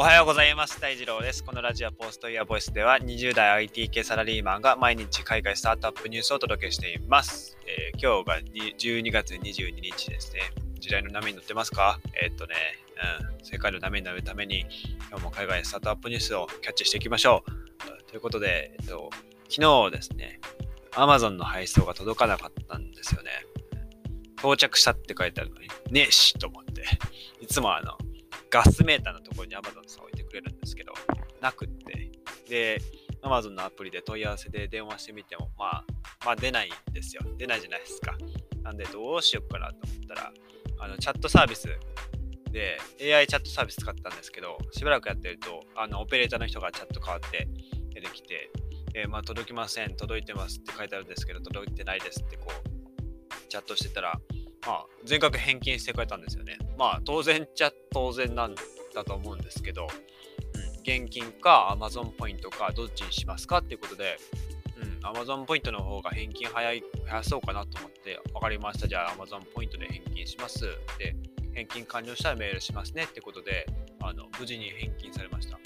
おはようございます。大二郎です。このラジオポストイヤーボイスでは20代 IT 系サラリーマンが毎日海外スタートアップニュースをお届けしています。えー今日が12月22日ですね。時代の波に乗ってますか？えーっとね、うん、世界の波に乗るために今日も海外スタートアップニュースをキャッチしていきましょう。ということで、えっと、昨日ですね、Amazon の配送が届かなかったんですよね。到着したって書いてあるのに、ねえしと思って、いつもあの、ガスメーターのところに Amazon さん置いてくれるんですけど、なくって。で、Amazon のアプリで問い合わせで電話してみても、まあ、まあ出ないんですよ。出ないじゃないですか。なんで、どうしようかなと思ったら、あの、チャットサービスで、AI チャットサービス使ったんですけど、しばらくやってると、あの、オペレーターの人がチャット変わって出てきて、えーまあ、届きません、届いてますって書いてあるんですけど、届いてないですってこう、チャットしてたら、まあ、全額返金してくれたんですよね。まあ、当然っちゃ当然なんだと思うんですけど、うん、現金か Amazon ポイントかどっちにしますかっていうことで、うん、Amazon ポイントの方が返金早い、早そうかなと思って、わかりました。じゃあ Amazon ポイントで返金します。で、返金完了したらメールしますねってことで、あの無事に返金されました。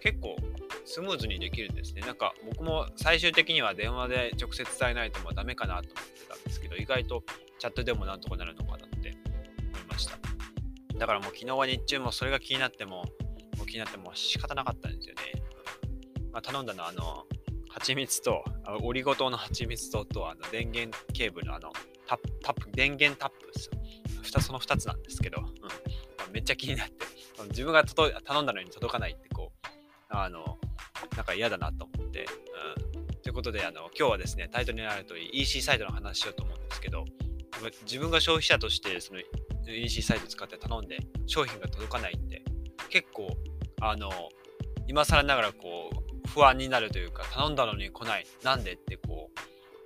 結構スムーズにできるんですね。なんか僕も最終的には電話で直接伝えないともうダメかなと思ってたんですけど、意外とチャットでもなんとかなるのかなって思いました。だからもう昨日は日中もそれが気になっても、もう気になっても仕方なかったんですよね。まあ、頼んだのはあの、蜂蜜と、オリゴ糖の蜂蜜と、とあの電源ケーブルのあのタップ、タップ、電源タップですよ。その2つなんですけど、うんまめっちゃ気になって、自分が頼んだのに届かないってこう、あの、なんか嫌だなと思って、うん。ということで、あの、今日はですね、タイトルにある通り EC サイトの話しようと思うんですけど、自分が消費者としてその EC サイト使って頼んで商品が届かないって結構あの今更ながらこう不安になるというか頼んだのに来ないなんでってこ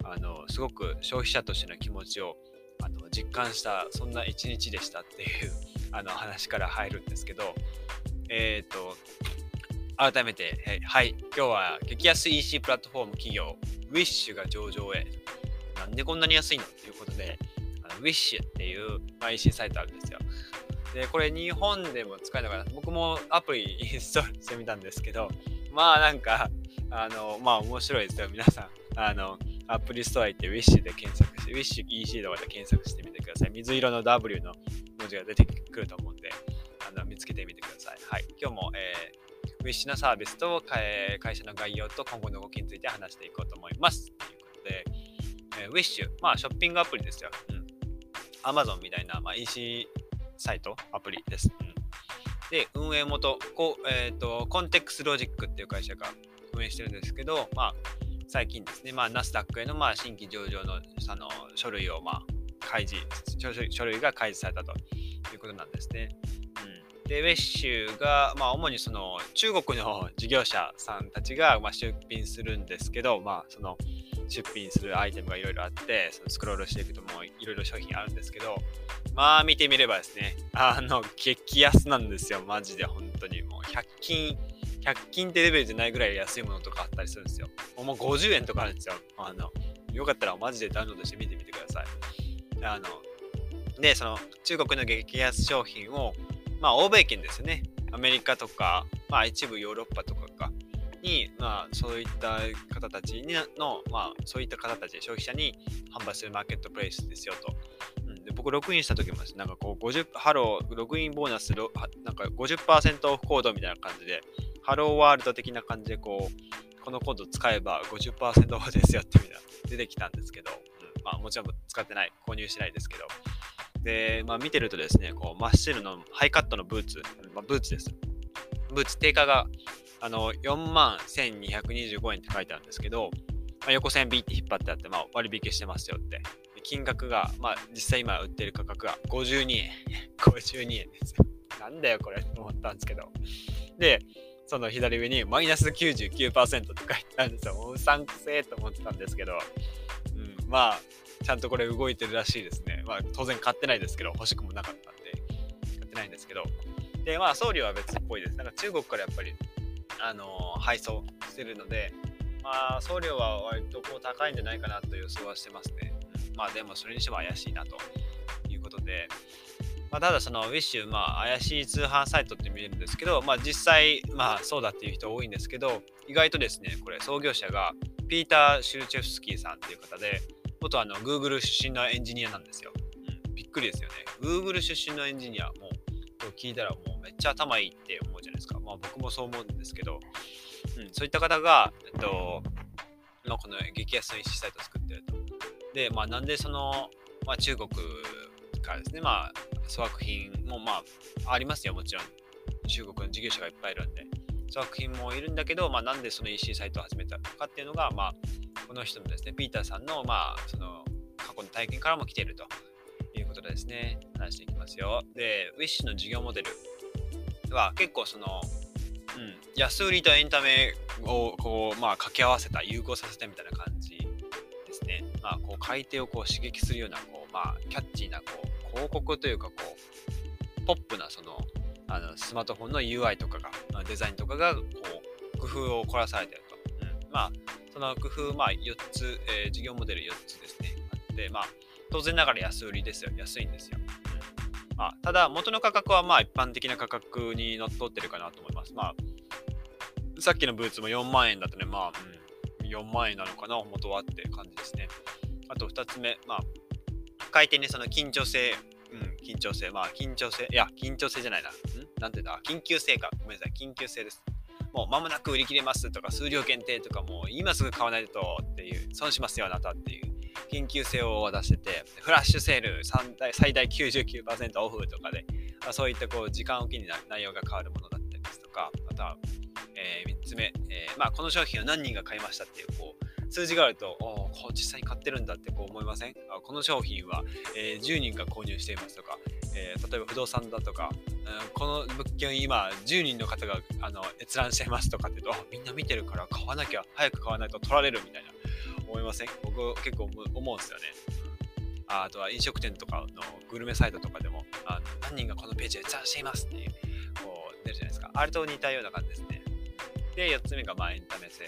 うあのすごく消費者としての気持ちをあの実感したそんな一日でしたっていう あの話から入るんですけどえっ、と改めて、えはい、今日は激安 EC プラットフォーム企業 Wish が上場へ。なんでこんなに安いの？っていうことであの Wish っていう、まあ、EC サイトあるんですよ。で、これ日本でも使えるのかな僕もアプリインストールしてみたんですけど、まあなんか、あの、まあ面白いですよ。皆さん、あの、アプリストア行って Wish で検索して、Wish EC とかで検索してみてください。水色の W の文字が出てくると思うんで、あの見つけてみてください。はい。今日も、えー、Wish のサービスと、会社の概要と今後の動きについて話していこうと思います。ということで、えー、Wish、まあショッピングアプリですよ。うん。Amazon みたいな、まあ、EC サイト、アプリです。うん、で、運営元、こえーと、コンテックスロジックっていう会社が運営してるんですけど、まあ、最近ですね、ま、ナスダックへの、まあ、新規上場のあの書類を、まあ、開示書、書類が開示されたということなんですね。うん、で、ウェッシュが、まあ、主にその中国の事業者さんたちが、まあ、出品するんですけど、まあ、その出品するアイテムがいろいろあって、そのスクロールしていくともういろいろ商品あるんですけど、まあ見てみればですね、あの、激安なんですよ、マジで本当に。もう100均、100均ってレベルじゃないぐらい安いものとかあったりするんですよ。もう50円とかあるんですよ。あの、よかったらマジでダウンロードして見てみてください。あの、で、その中国の激安商品を、まあ欧米圏ですね。アメリカとか、まあ一部ヨーロッパとかか。に、まあ、そういった方たちにの、まあ、そういった方たち、消費者に販売するマーケットプレイスですよと。うん、で僕、ログインした時も、なんかこう、50、ハロー、ログインボーナス、なんか50%オフコードみたいな感じで、ハローワールド的な感じで、こう、このコード使えば50%オフですよっていうのが出てきたんですけど、うん、まあ、もちろん使ってない、購入しないですけど、で、まあ、見てるとですね、こう、真っ白のハイカットのブーツ、まあ、ブーツです。ブーツ定価があの4万1225円って書いてあるんですけど、まあ、横線ビーって引っ張ってあって、まあ、割引してますよって。金額が、まあ、実際今売ってる価格が52円。52円ですよ。なんだよこれと思ったんですけど。で、その左上にマイナス99%って書いてあるんですよ。もううさんくせえと思ってたんですけど、うん、まあ、ちゃんとこれ動いてるらしいですね。まあ、当然買ってないですけど、欲しくもなかったんで、買ってないんですけど。で、まあ、送料は別っぽいです。なんか中国からやっぱりあの配送してるので、まあ、送料は割とこう高いんじゃないかなと予想はしてますね。まあでもそれにしても怪しいなということで、まあ、ただその Wish、まあ、怪しい通販サイトって見えるんですけど、まあ、実際、まあ、そうだっていう人多いんですけど、意外とですね、これ創業者がピーター・シュルチェフスキーさんっていう方で、元あの Google 出身のエンジニアなんですよ。うん、びっくりですよね。Google 出身のエンジニア、もう聞いたらもうめっちゃ頭いいって思うじゃないですか。まあ僕もそう思うんですけど、うん、そういった方が、えっと、まあ、この激安の EC サイトを作ってると。で、まあなんでその、まあ、中国からですね、まあ粗悪品もまあありますよ、もちろん。中国の事業者がいっぱいいるんで。粗悪品もいるんだけど、まあ、なんでその EC サイトを始めたのかっていうのが、まあ、この人のですね、ピーターさんの、まあ、その過去の体験からも来ているということでですね、話していきますよ。で、Wish の事業モデルは結構その、うん、安売りとエンタメをこう、まあ、掛け合わせた、融合させたみたいな感じですね。まあ、こう買い手をこう刺激するような、こうまあ、キャッチーなこう広告というかこう、ポップなそのあのスマートフォンの UI とかが、デザインとかがこう工夫を凝らされてると。うん、まあ、その工夫、まあ、4つ、えー、事業モデル4つですね、あって、まあ、当然ながら安売りですよ。安いんですよ。まあ、ただ、元の価格はまあ一般的な価格にのっとってるかなと思います。まあ、さっきのブーツも4万円だとね、まあ、うん、4万円なのかな、元はって感じですね。あと2つ目、まあ、回転にその緊張性うん、緊張性。まあ、緊張性。いや、緊張性じゃないな。んなんていうんだ？緊急性か。ごめんなさい。緊急性です。もう間もなく売り切れますとか、数量限定とか、もう今すぐ買わないとっていう、損しますよ、あなたっていう。緊急性を出してて、フラッシュセール最大99%オフとかで、まあ、そういったこう時間おきに内容が変わるものだったりですとか、また、えー、3つ目、えー、まあ、この商品を何人が買いましたっていう、こう、数字があると、おこう実際に買ってるんだってこう思いません？あこの商品は、えー、10人が購入していますとか、え、例えば不動産だとか、うん、この物件今10人の方があの閲覧していますとかって言うとみんな見てるから買わなきゃ早く買わないと取られるみたいな。思いません？僕結構思うんですよね。あとは飲食店とかのグルメサイトとかでもあの何人がこのページで閲覧していますっていうこう出るじゃないですか。あれと似たような感じですね。で4つ目がまあエンタメ性。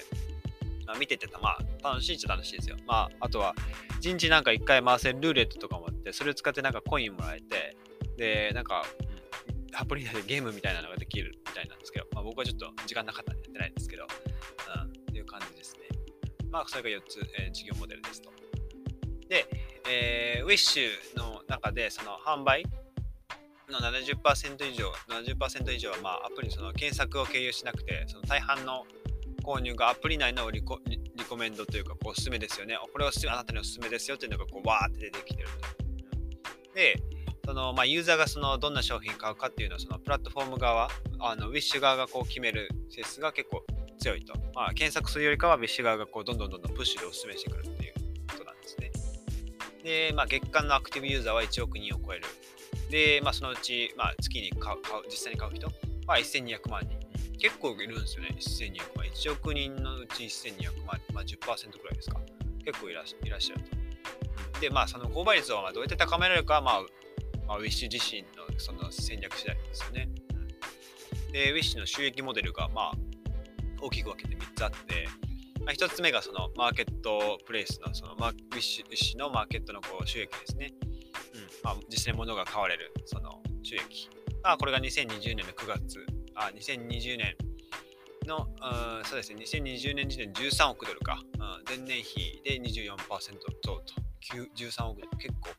まあ、見ててたまあ楽しいっちゃ楽しいですよ。まあ、あとは、1日なんか1回回せるルーレットとかもあって、それを使ってなんかコインもらえて、で、なんか、うん、アプリ内でゲームみたいなのができるみたいなんですけど、まあ、僕はちょっと時間なかったんでやってないんですけど、うん、っていう感じですね。まあ、それが4つ、えー、事業モデルですと。で、えー、Wish の中で、その販売の70%以上、70%以上は、まあ、アプリその検索を経由しなくて、その大半の購入がアプリ内のリコリコメンドというか、おすすめですよね。これをあなたにおすすめですよっていうのがこうわーって出てきてると。で、そのまあ、ユーザーがそのどんな商品を買うかっていうのはそのプラットフォーム側、あのウィッシュ側がこう決める性質が結構強いと。まあ、検索するよりかはウィッシ側がこうどんどんどんどんプッシュでおすすめしてくるっていうことなんですね。で、まあ、月間のアクティブユーザーは1億人を超える。で、まあ、そのうち、まあ、月に買う実際に買う人は1200万人。結構いるんですよね、1200万。1億人のうち1200万、まあ、10%くらいですか。結構いらいらっしゃると。で、まあ、その購買率をどうやって高められるかは、まあ、まあ、ウィッシュ自身のその戦略次第ですよね。で、ウィッシュの収益モデルが、まあ、大きく分けて3つあって、まあ、1つ目がそのマーケットプレイスのそのマウィッシュのマーケットのこう収益ですね。うんまあ、実際物が買われるその収益。まあ、これが2020年の9月あ、2020年の、うん、そうですね、2020年時点13億ドルか、うん、前年比で24%増と、13億ドル、結構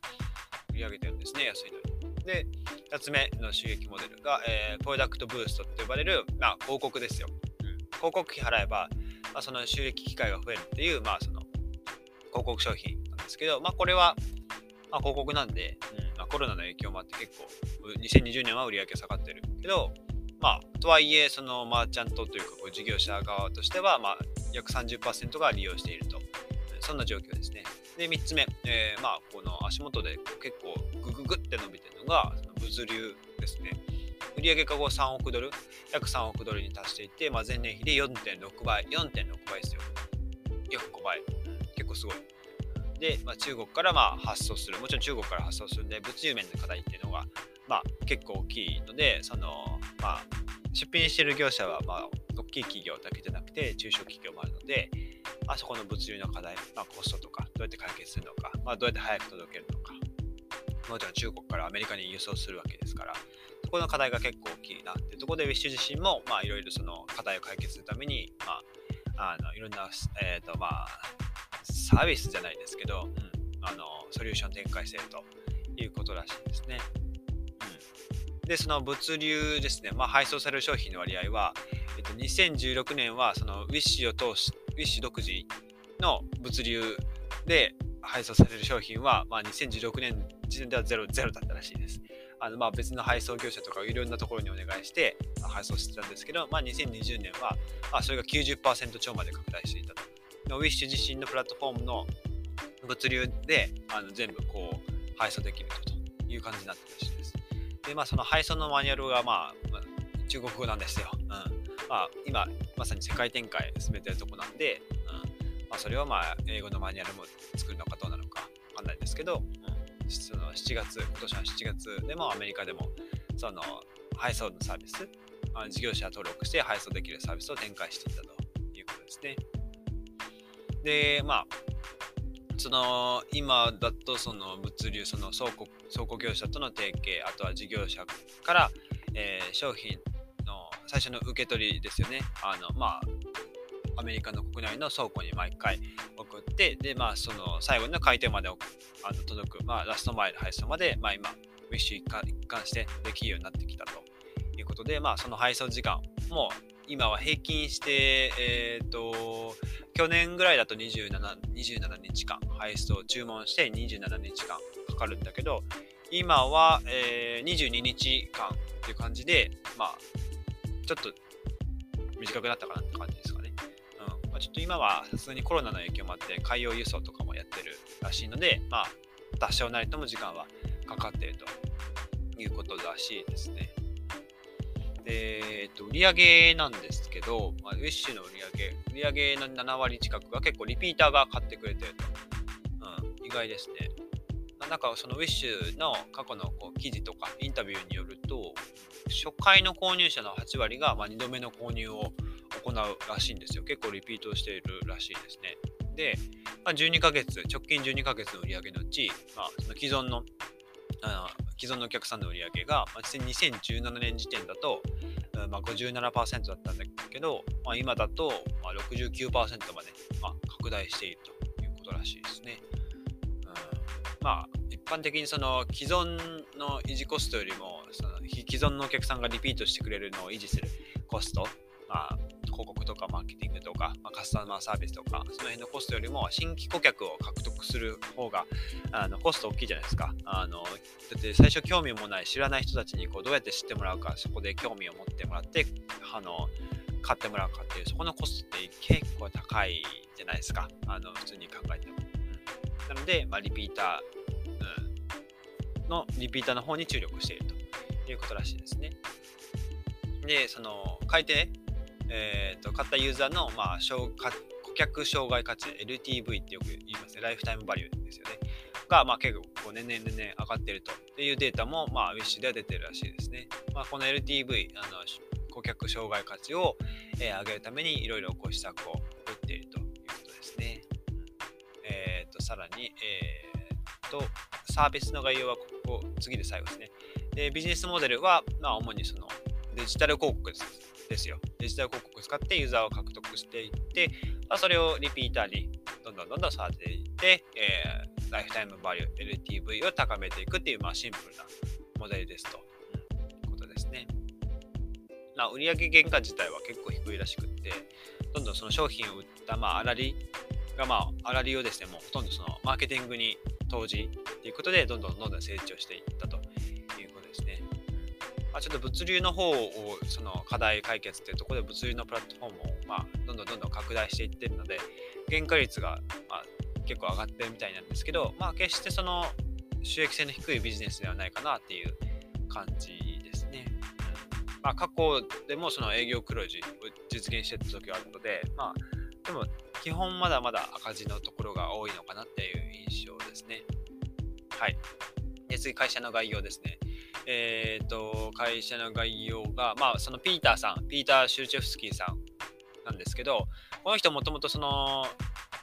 売り上げてるんですね、安いのに。で、2つ目の収益モデルが、えー、プロダクトブーストって呼ばれる、まあ、広告ですよ。広告費払えば、まあ、その収益機会が増えるっていう、まあ、その広告商品なんですけど、まあ、これは、まあ、広告なんで、うんまあ、コロナの影響もあって結構、2020年は売り上げ下がってるけど、まあ、とはいえ、そのマーチャントというか、こう事業者側としては、まあ、約30%が利用していると。そんな状況ですね。で、3つ目、えー、まあ、この足元で結構グググって伸びてるのが、その物流ですね。売上価後3億ドル、約3億ドルに達していて、まあ、前年比で4.6倍、4.6倍ですよ。約5倍。結構すごい。で、まあ、中国からまあ発送する、もちろん中国から発送するんで、物流面の課題っていうのが、まあ、結構大きいので、その、まあ、出品している業者は、まあ、大きい企業だけじゃなくて、中小企業もあるので、あそこの物流の課題、まあ、コストとか、どうやって解決するのか、まあ、どうやって早く届けるのか、もちろん中国からアメリカに輸送するわけですから、この課題が結構大きいなっていうところで、ウィッシュ自身も、まあ、いろいろその課題を解決するために、まあ、あのいろんな、えーとまあ、サービスじゃないですけど、うん、あのソリューション展開しているということらしいですね。うん、で、その物流ですね、まあ、配送される商品の割合は、えっと、2016年はそのウィッシュを通し、ウィッシュ独自の物流で配送される商品は、まあ、2016年時点ではゼロゼロだったらしいです。あのまあ別の配送業者とかいろんなところにお願いして配送してたんですけど、まあ、2020年は、まあ、それが90%超まで拡大していたと。ウィッシュ自身のプラットフォームの物流であの全部こう配送できるという感じになってるしいです。で、まあその配送のマニュアルがまあ、中国語なんですよ。うんまあ、今まさに世界展開進めてるとこなんで、うんまあ、それをまあ英語のマニュアルも作るのかどうなのかわかんないですけど、その7月、今年の7月でもアメリカでもその配送のサービス、あ事業者登録して配送できるサービスを展開していたということですね。で、まあ、その今だとその物流、その倉庫倉庫業者との提携、あとは事業者から、えー、商品の最初の受け取りですよね。あのまあアメリカの国内の倉庫に毎回送って、で、まあ、その最後の回転まであの届く、まあ、ラストマイル配送まで、まあ、今、ウィッシュ一貫一貫してできるようになってきたということで、まあ、その配送時間も今は平均して、えっ、ー、と、去年ぐらいだと27、27日間配送注文して27日間かかるんだけど、今は、えー、22日間っていう感じで、まあ、ちょっと短くなったかなって感じ。ちょっと今はさすがにコロナの影響もあって海洋輸送とかもやってるらしいので、まあ、多少なりとも時間はかかっているということらしいですね。で、えっと、売上なんですけど、まあ、ウィッシュの売上、売上の7割近くが結構リピーターが買ってくれてると。うん、意外ですね。なんかそのウィッシュの過去のこう記事とかインタビューによると、初回の購入者の8割がま2度目の購入を行うらしいんですよ。結構リピートしているらしいですね。で、まあ、12ヶ月、直近12ヶ月の売り上げのうち、まあ、その既存のあの既存のお客さんの売り上げが、まあ、2017年時点だと、まあ、57%だったんだけど、まあ、今だと、まあ、69%まで、まあ、拡大しているということらしいですね。うん、まあ一般的にその既存の維持コストよりもその既存のお客さんがリピートしてくれるのを維持するコスト、まあ、広告とかマーケティングとか、まあ、カスタマーサービスとか、その辺のコストよりも新規顧客を獲得する方があのコスト大きいじゃないですか。あのだって最初興味もない知らない人たちにこうどうやって知ってもらうか、そこで興味を持ってもらって、あの買ってもらうかっていう、そこのコストって結構高いじゃないですか。あの普通に考えても。うん、なので、まあ、リピーター、うん、のリピーターの方に注力しているということらしいですね。で、その、買い手えーと、買ったユーザーの、まあ、顧客生涯価値 LTV ってよく言いますね。 lifetime value ですよね。が、まあ、結構こう年々年々上がっているというデータも、まあ、ウィッシュでは出てるらしいですね。まあ、この LTV、あの顧客障害価値を、えー、上げるためにいろいろこう施策を打っているということですね。えっ、ー、と、さらに、えっ、ー、と、サービスの概要はここ、次で最後ですね。で、ビジネスモデルは、まあ、主にそのデジタル広告です。ですよ。デジタル広告を使ってユーザーを獲得していって、まあ、それをリピーターにどんどんどんどん育てていって、えー、ライフタイムバリュー、LTV を高めていくっていう、まあ、シンプルなモデルですと、うん、ことですね。まあ、売上原価自体は結構低いらしくって、どんどんその商品を売った、まあ、粗利が、まあ、粗利をですね、もうほとんどそのマーケティングに投じっていうことで、どんどんどんどん成長していったとあ、ちょっと物流の方をその課題解決っていうところで物流のプラットフォームをまあどんどんどんどん拡大していってるので原価率がまあ結構上がってるみたいなんですけど、まあ、決してその収益性の低いビジネスではないかなっていう感じですね。まあ、過去でもその営業黒字を実現してた時はあるので、まあ、でも基本まだまだ赤字のところが多いのかなっていう印象ですね。はい。で次、会社の概要ですね。え、ー、と、会社の概要が、まあ、そのピーターさん、ピーター・シュルチェフスキーさんなんですけど、この人もともとその、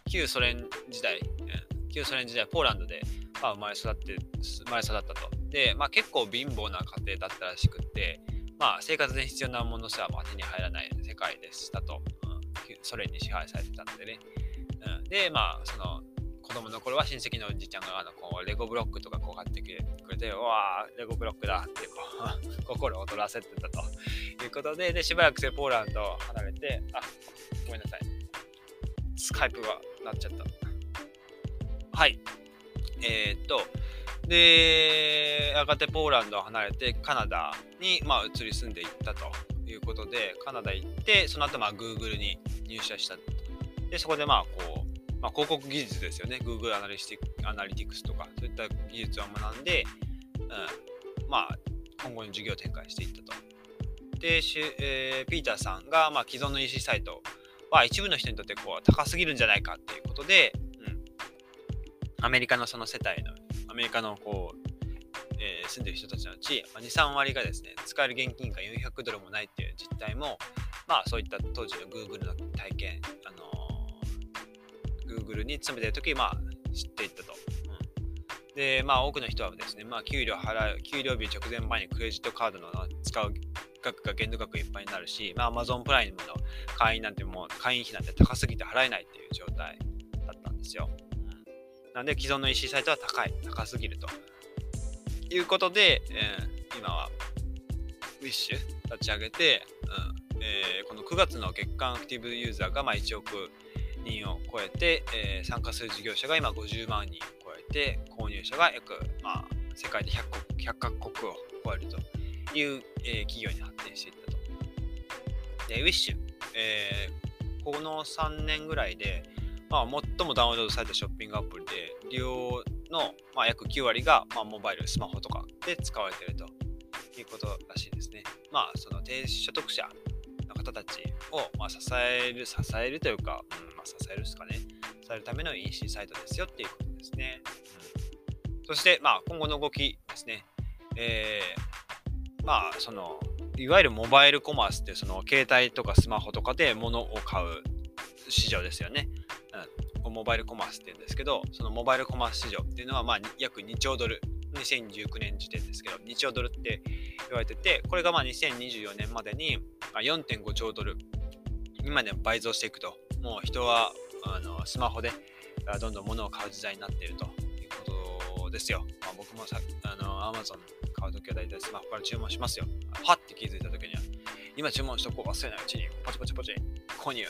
旧ソ連時代、旧ソ連時代、ポーランドでまあ、生まれ育って生まれ育ったと。で、まあ、結構貧乏な家庭だったらしくって、まあ、生活で必要なものすら手に入らない世界でしたと、うん、ソ連に支配されてたんでね。うん、で、まあ、その子供の頃は親戚のおじちゃんがあのこうレゴブロックとかこう買ってくれて、うわー、レゴブロックだってこう 心を躍らせてたということで、でしばらくしてポーランドを離れて、あ、ごめんなさい。スカイプがなっちゃった。はい。えー、っと、で、やがてポーランドを離れてカナダに、まあ、移り住んでいったということで、カナダ行って、その後、まあ、Google に入社した。で、そこで、まあ、こう、まあ、広告技術ですよね。Google アナリティアナリティクスとか、そういった技術を学んで、うん、まあ、今後に事業展開していったと。で、えー、ピーターさんが、まあ、既存の EC サイトは一部の人にとってこう高すぎるんじゃないかっていうことで、うん、アメリカのその世帯のアメリカのこう、えー、住んでる人たちのうち、まあ、2、3割がですね、使える現金が400ドルもないっていう実態も、まあそういった当時の Google の体験、あの、Google に勤めてる時まあ知っていったと。うん、で、まあ多くの人はですね、まあ給料払う、給料日直前前にクレジットカードの使う額が限度額いっぱいになるし、まあ Amazon プライムの会員なんてもう会員費なんて高すぎて払えないっていう状態だったんですよ。なんで既存の EC サイトは高い、高すぎると。いうことで、えー、今は Wish 立ち上げて、うんえー、この9月の月間アクティブユーザーがまあ1億人を超えて、えー、参加する事業者が今50万人を超えて、購入者が約、まあ、世界で 100, 国100カ国を超えるという、えー、企業に発展していったと。で、Wish、えー、この3年ぐらいで、まあ、最もダウンロードされたショッピングアプリで、利用の、まあ、約9割が、まあ、モバイル、スマホとかで使われているということらしいですね。まあ、その低所得者の方たちを、まあ、支える、支えるというか、うん、支えるですかね。支えるための EC サイトですよっていうことですね。うん、そして、まあ、今後の動きですね。えー、まあ、その、いわゆるモバイルコマースって、その携帯とかスマホとかで物を買う市場ですよね。うん、モバイルコマースって言うんですけど、そのモバイルコマース市場っていうのは、まあ、約2兆ドル、2019年時点ですけど、2兆ドルって言われてて、これがまあ2024年までに4.5兆ドルにまで倍増していくと、もう人はあのスマホでどんどん物を買う時代になっているということですよ。まあ、僕もさあの Amazon 買うときは大体スマホから注文しますよ。はって気づいたときには、今注文しとこう忘れないうちにポチポチポチ購入っ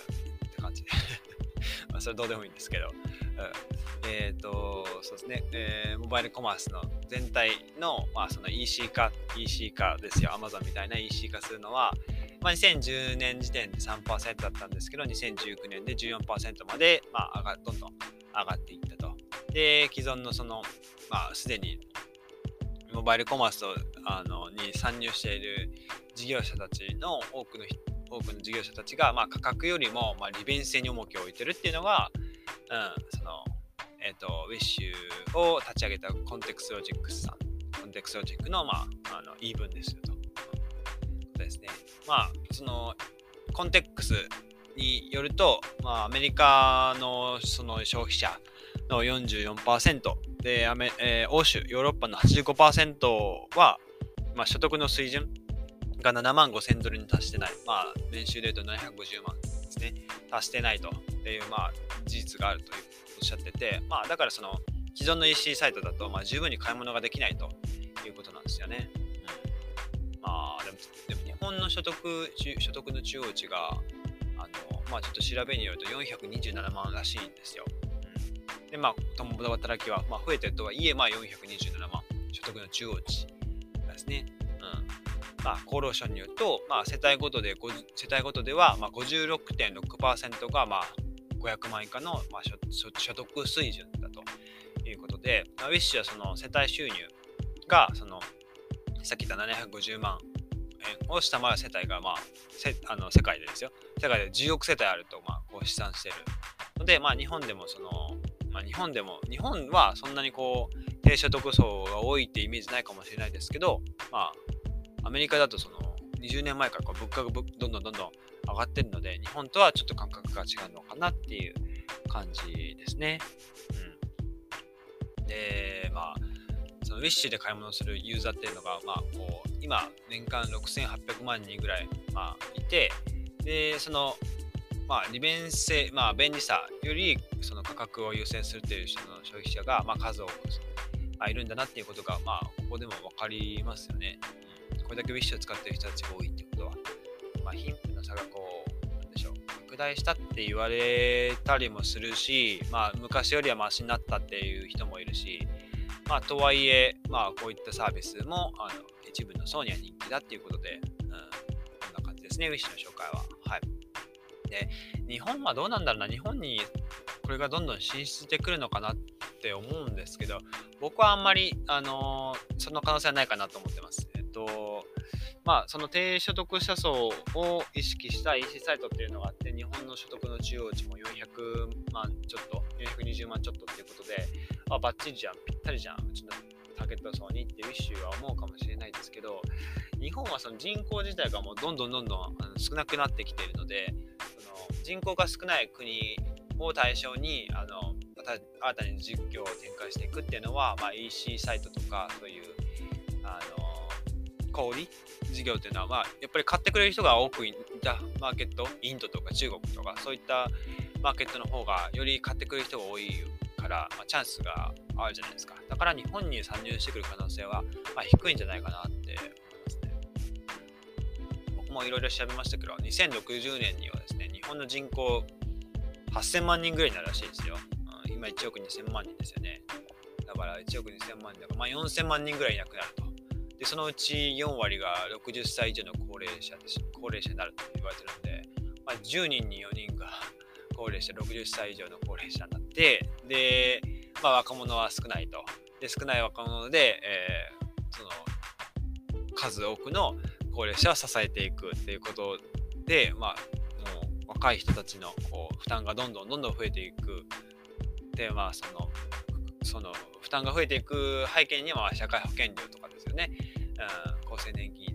て感じ。で まあそれどうでもいいんですけど、うん、えっ、ー、と、そうですね、えー、モバイルコマースの全体の、まあ、その EC 化、EC 化ですよ、Amazon みたいな EC 化するのは、まあ、2010年時点で3%だったんですけど、2019年で14%まで、まあ、上がどんどん上がっていったと。で、既存のその、まあ、すでにモバイルコマースをあのに参入している事業者たちの多くの多くの事業者たちが、まあ、価格よりも、まあ、利便性に重きを置いてるっていうのが、うん、その、えっ、ー、と、 Wish を立ち上げた ContextLogicさん、 ContextLogicの、まあ、あの言い分ですよと。ですね。まあ、その、 Context によると、まあ、アメリカのその消費者の44%でアメ、えー、欧州、ヨーロッパの85%は、まあ、所得の水準が7万5千ドルに達してない。まあ、年収で言うと750万ですね。達してないという、まあ、事実があるというおっしゃってて、まあ、だからその、既存の EC サイトだと、まあ、十分に買い物ができないということなんですよね。あ、でも、でも日本の所得所得の中央値が、あの、まあ、ちょっと調べによると427万らしいんですよ。うん、で、まあ、共働きは、まあ、増えてるとはいえ、まあ、427万、所得の中央値ですね。うんまあ、厚労省によると、まあ、世帯ごとで世帯ごとでは、まあ、56.6%が、まあ、500万以下の、まあ、所得水準だということで、まあ、ウィッシュはその世帯収入がそのさっき言った750万円を下回る世帯が、まあ、せあの世界でですよ世界で10億世帯あると、まあ、こう試算しているので、まあ、日本でもその、まあ、日本でも日本はそんなにこう低所得層が多いってイメージないかもしれないですけど、まあ、アメリカだとその20年前からこう物価がどんどんどんどん上がってるので、日本とはちょっと感覚が違うのかなっていう感じですね。うんで、まあ、ウィッシュで買い物するユーザーっていうのが、まあ、こう今、年間6800万人ぐらい、まあ、いて、で、その、まあ、利便性、まあ、便利さよりその価格を優先するというその消費者が、まあ、数多く、まあ、いるんだなっていうことが、まあ、ここでも分かりますよね。これだけウィッシュを使ってる人たちが多いっていうことは、まあ、貧富の差がこう、なんでしょう、拡大したって言われたりもするし、まあ、昔よりはマシになったっていう人もいるし、まあ、とはいえ、まあ、こういったサービスもあの一部の層には人気だっていうことで、うん、こんな感じですね、ウィッシュの紹介は。はい。で、日本はどうなんだろうな、日本にこれがどんどん進出してくるのかなって思うんですけど、僕はあんまり、あのー、その可能性はないかなと思ってます。えっと、まあ、その低所得者層を意識した EC サイトっていうのがあって、日本の所得の中央値も400万ちょっと、420万ちょっとっていうことで、あ、バッチリじゃん、ぴったりじゃん、うちのターゲット層にっていう一種は思うかもしれないですけど、日本はその人口自体がもうどんどんどんどん少なくなってきているので、その人口が少ない国を対象にあの新たに実況を展開していくっていうのは、まあ、EC サイトとかそういうあの小売事業っていうのは、まあ、やっぱり買ってくれる人が多くいたマーケットインドとか中国とかそういったマーケットの方がより買ってくれる人が多いから、まあ、チャンスがあるじゃないですか。だから日本に参入してくる可能性は、まあ、低いんじゃないかなって思いますね。僕もいろいろ調べましたけど2060年にはですね日本の人口8000万人ぐらいになるらしいですよ、うん、今1億2000万人ですよね。だから1億2000万人だから、まあ、4000万人ぐらいいなくなると。でそのうち4割が60歳以上の高齢者です。高齢者になると言われてるんで、まあ、10人に4人が高齢者60歳以上の高齢者になってで、まあ、若者は少ないと。で少ない若者で、えー、その数多くの高齢者を支えていくっていうことで、まあ、もう若い人たちのこう負担がどんどんどんどん増えていく。でまあそのその負担が増えていく背景には社会保険料とかですよね、うん、厚生年金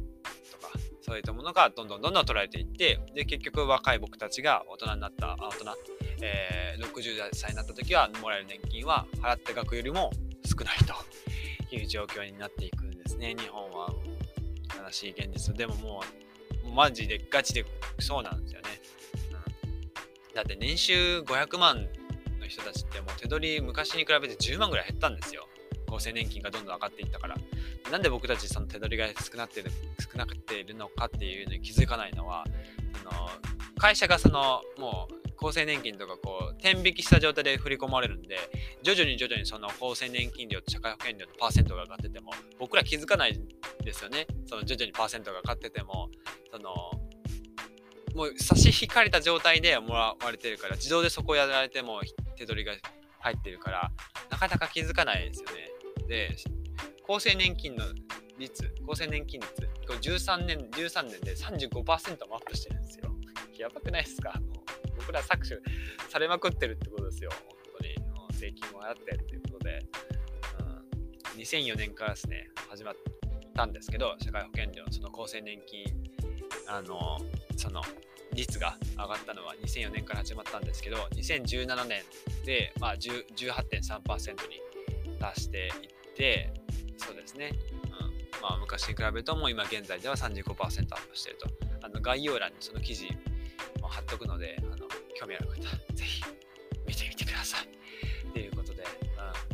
とかそういったものがどんどんどんどん取られていってで結局若い僕たちが大人になった大人、えー、60歳になった時はもらえる年金は払った額よりも少ないと いう状況になっていくんですね日本は悲しい現実でももうマジでガチでそうなんですよね、うん、だって年収500万の人たちってもう手取り昔に比べて10万ぐらい減ったんですよ。厚生年金がどんどん上がっていったから。なんで僕たちその手取りが少なって少なくているのかっていうのに気づかないのは、その会社がそのもう厚生年金とかこう天引きした状態で振り込まれるんで徐々に徐々にその厚生年金料と社会保険料のパーセントが上がってても僕ら気づかないですよねその徐々にパーセントが上がっててもそのもう差し引かれた状態でもらわれてるから自動でそこやられても手取りが入ってるからなかなか気づかないですよね。で厚生年金の率厚生年金率これ13年13年で35%もアップしてるんですよ。やばくないですか？僕ら搾取されまくってるってことですよ。本当に。税金もあってっていうことで、うん、2004年からですね始まったんですけど社会保険料その厚生年金あのその率が上がったのは2004年から始まったんですけど2017年で、まあ、18.3%に達していってそうですね、うん。まあ、昔に比べるともう今現在では35%アップしてると。あの概要欄にその記事貼っとくのであの興味ある方ぜひ見てみてくださいということで、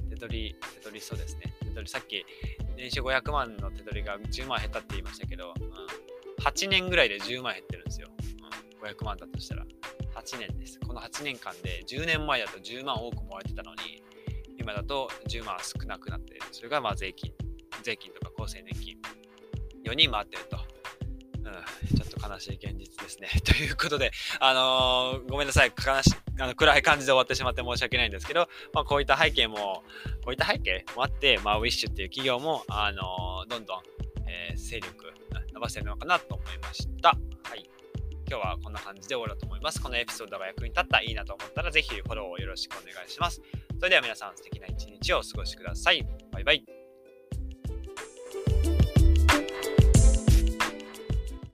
うん、手取り手取りそうですね手取りさっき年収500万の手取りが10万減ったって言いましたけど、うん、8年ぐらいで10万減ってるんですようん500万だとしたら8年です。この8年間で10年前だと10万多くもらえてたのに、今だと10万少なくなっている。それがまあ税金、税金とか厚生年金、4人回ってると。ちょっと悲しい現実ですね。ということで、あのー、ごめんなさい、悲しあの暗い感じで終わってしまって申し訳ないんですけど、まあ、こういった背景も、こういった背景？もあって、まあ、ウィッシュっていう企業も、あのー、どんどん、えー、勢力伸ばしてるのかなと思いました。はい。今日はこんな感じで終わろうと思います。このエピソードが役に立った、いいなと思ったら、ぜひフォローをよろしくお願いします。それでは皆さん、素敵な一日をお過ごしください。バイバイ。